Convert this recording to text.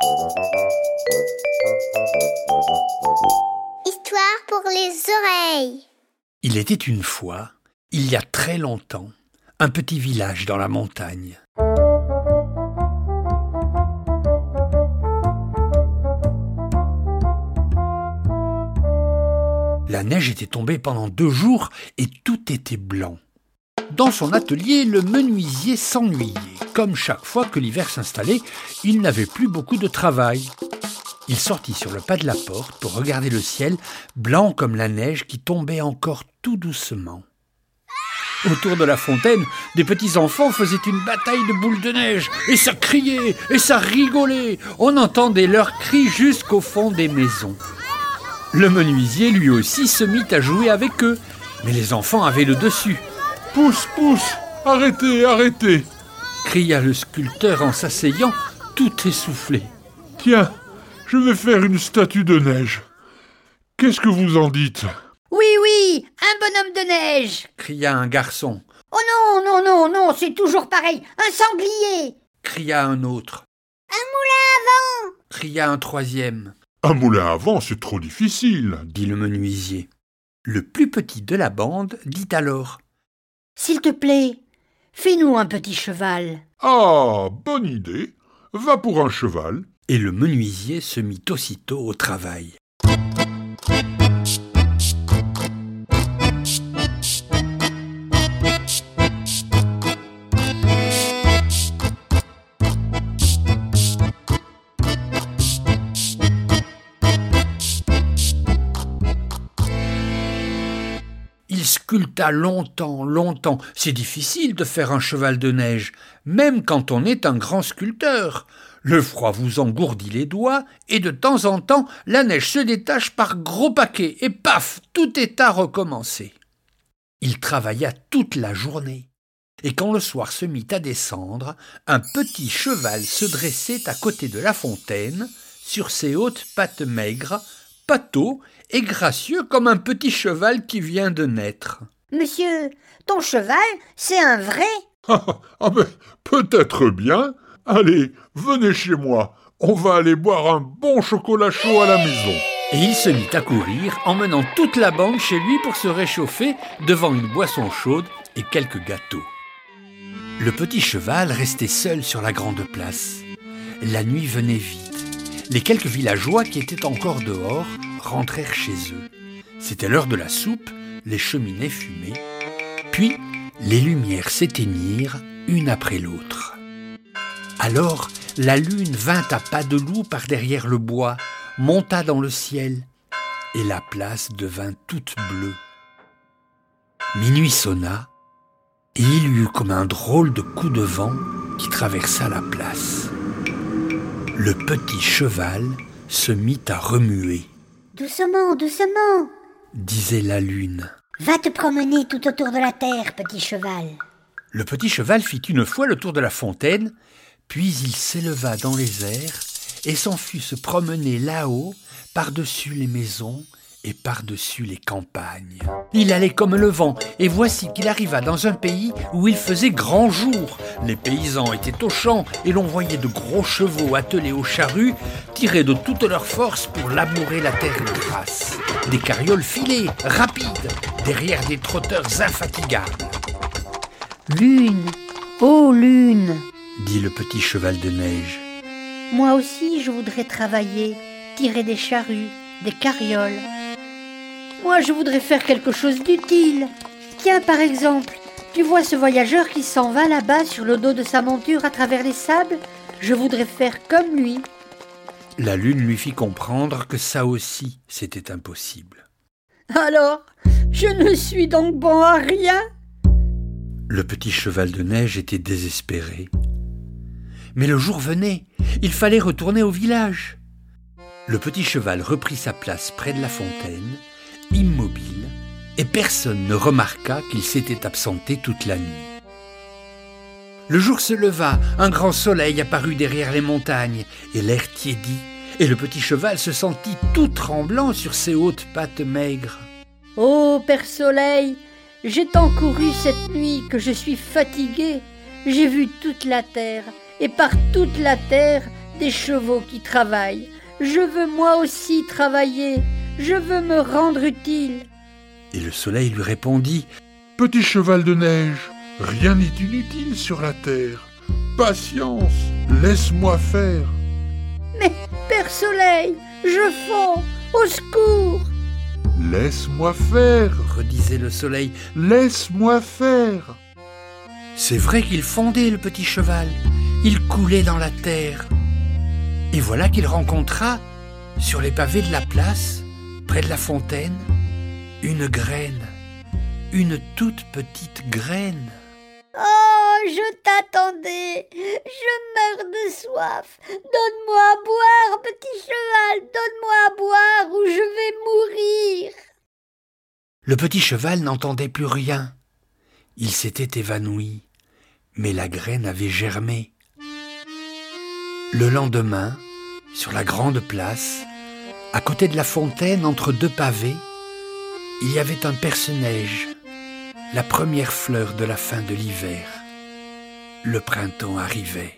Histoire pour les oreilles. Il était une fois, il y a très longtemps, un petit village dans la montagne. La neige était tombée pendant deux jours et tout était blanc. Dans son atelier, le menuisier s'ennuyait. Comme chaque fois que l'hiver s'installait, il n'avait plus beaucoup de travail. Il sortit sur le pas de la porte pour regarder le ciel, blanc comme la neige qui tombait encore tout doucement. Autour de la fontaine, des petits enfants faisaient une bataille de boules de neige, et ça criait, et ça rigolait. On entendait leurs cris jusqu'au fond des maisons. Le menuisier lui aussi se mit à jouer avec eux, mais les enfants avaient le dessus. Pousse, pousse Arrêtez, arrêtez cria le sculpteur en s'asseyant, tout essoufflé. Tiens, je vais faire une statue de neige. Qu'est-ce que vous en dites? Oui, oui, un bonhomme de neige cria un garçon. Oh non, non, non, non, c'est toujours pareil, un sanglier cria un autre. Un moulin à vent cria un troisième. Un moulin à vent, c'est trop difficile, dit le menuisier. Le plus petit de la bande dit alors S'il te plaît, fais-nous un petit cheval. Ah, bonne idée. Va pour un cheval. Et le menuisier se mit aussitôt au travail. Il sculpta longtemps, longtemps. C'est difficile de faire un cheval de neige, même quand on est un grand sculpteur. Le froid vous engourdit les doigts, et de temps en temps la neige se détache par gros paquets, et paf, tout est à recommencer. Il travailla toute la journée, et quand le soir se mit à descendre, un petit cheval se dressait à côté de la fontaine, sur ses hautes pattes maigres, pâteau et gracieux comme un petit cheval qui vient de naître. Monsieur, ton cheval, c'est un vrai Ah, ah ben, peut-être bien. Allez, venez chez moi. On va aller boire un bon chocolat chaud à la maison. Et il se mit à courir, emmenant toute la bande chez lui pour se réchauffer devant une boisson chaude et quelques gâteaux. Le petit cheval restait seul sur la grande place. La nuit venait vite. Les quelques villageois qui étaient encore dehors rentrèrent chez eux. C'était l'heure de la soupe, les cheminées fumaient. Puis, les lumières s'éteignirent une après l'autre. Alors, la lune vint à pas de loup par derrière le bois, monta dans le ciel, et la place devint toute bleue. Minuit sonna, et il y eut comme un drôle de coup de vent qui traversa la place. Le petit cheval se mit à remuer. Doucement, doucement disait la lune. Va te promener tout autour de la terre, petit cheval. Le petit cheval fit une fois le tour de la fontaine, puis il s'éleva dans les airs et s'en fut se promener là-haut, par-dessus les maisons et par-dessus les campagnes. Il allait comme le vent, et voici qu'il arriva dans un pays où il faisait grand jour. Les paysans étaient aux champs, et l'on voyait de gros chevaux attelés aux charrues, tirer de toute leur force pour labourer la terre grasse. Des carrioles filaient, rapides, derrière des trotteurs infatigables. Lune, ô lune, dit le petit cheval de neige. moi aussi je voudrais travailler, tirer des charrues, des carrioles. Moi je voudrais faire quelque chose d'utile. Tiens par exemple, tu vois ce voyageur qui s'en va là-bas sur le dos de sa monture à travers les sables? Je voudrais faire comme lui. La lune lui fit comprendre que ça aussi c'était impossible. Alors, je ne suis donc bon à rien? Le petit cheval de neige était désespéré. Mais le jour venait, il fallait retourner au village. Le petit cheval reprit sa place près de la fontaine, immobile, et personne ne remarqua qu'il s'était absenté toute la nuit. Le jour se leva, un grand soleil apparut derrière les montagnes, et l'air tiédit, et le petit cheval se sentit tout tremblant sur ses hautes pattes maigres. Ô Père Soleil, j'ai tant couru cette nuit que je suis fatigué. J'ai vu toute la terre, et par toute la terre, des chevaux qui travaillent. Je veux moi aussi travailler. Je veux me rendre utile. Et le soleil lui répondit Petit cheval de neige, rien n'est inutile sur la terre. Patience, laisse-moi faire. Mais, Père Soleil, je fonds, au secours Laisse-moi faire, redisait le soleil. laisse-moi faire. C'est vrai qu'il fondait le petit cheval. Il coulait dans la terre. Et voilà qu'il rencontra, sur les pavés de la place, près de la fontaine, une graine, une toute petite graine. Oh, je t'attendais. Je meurs de soif. Donne-moi à boire, petit cheval. Donne-moi à boire ou je vais mourir. Le petit cheval n'entendait plus rien. Il s'était évanoui, mais la graine avait germé. Le lendemain, sur la grande place, à côté de la fontaine, entre deux pavés, il y avait un perce-neige, la première fleur de la fin de l'hiver. Le printemps arrivait.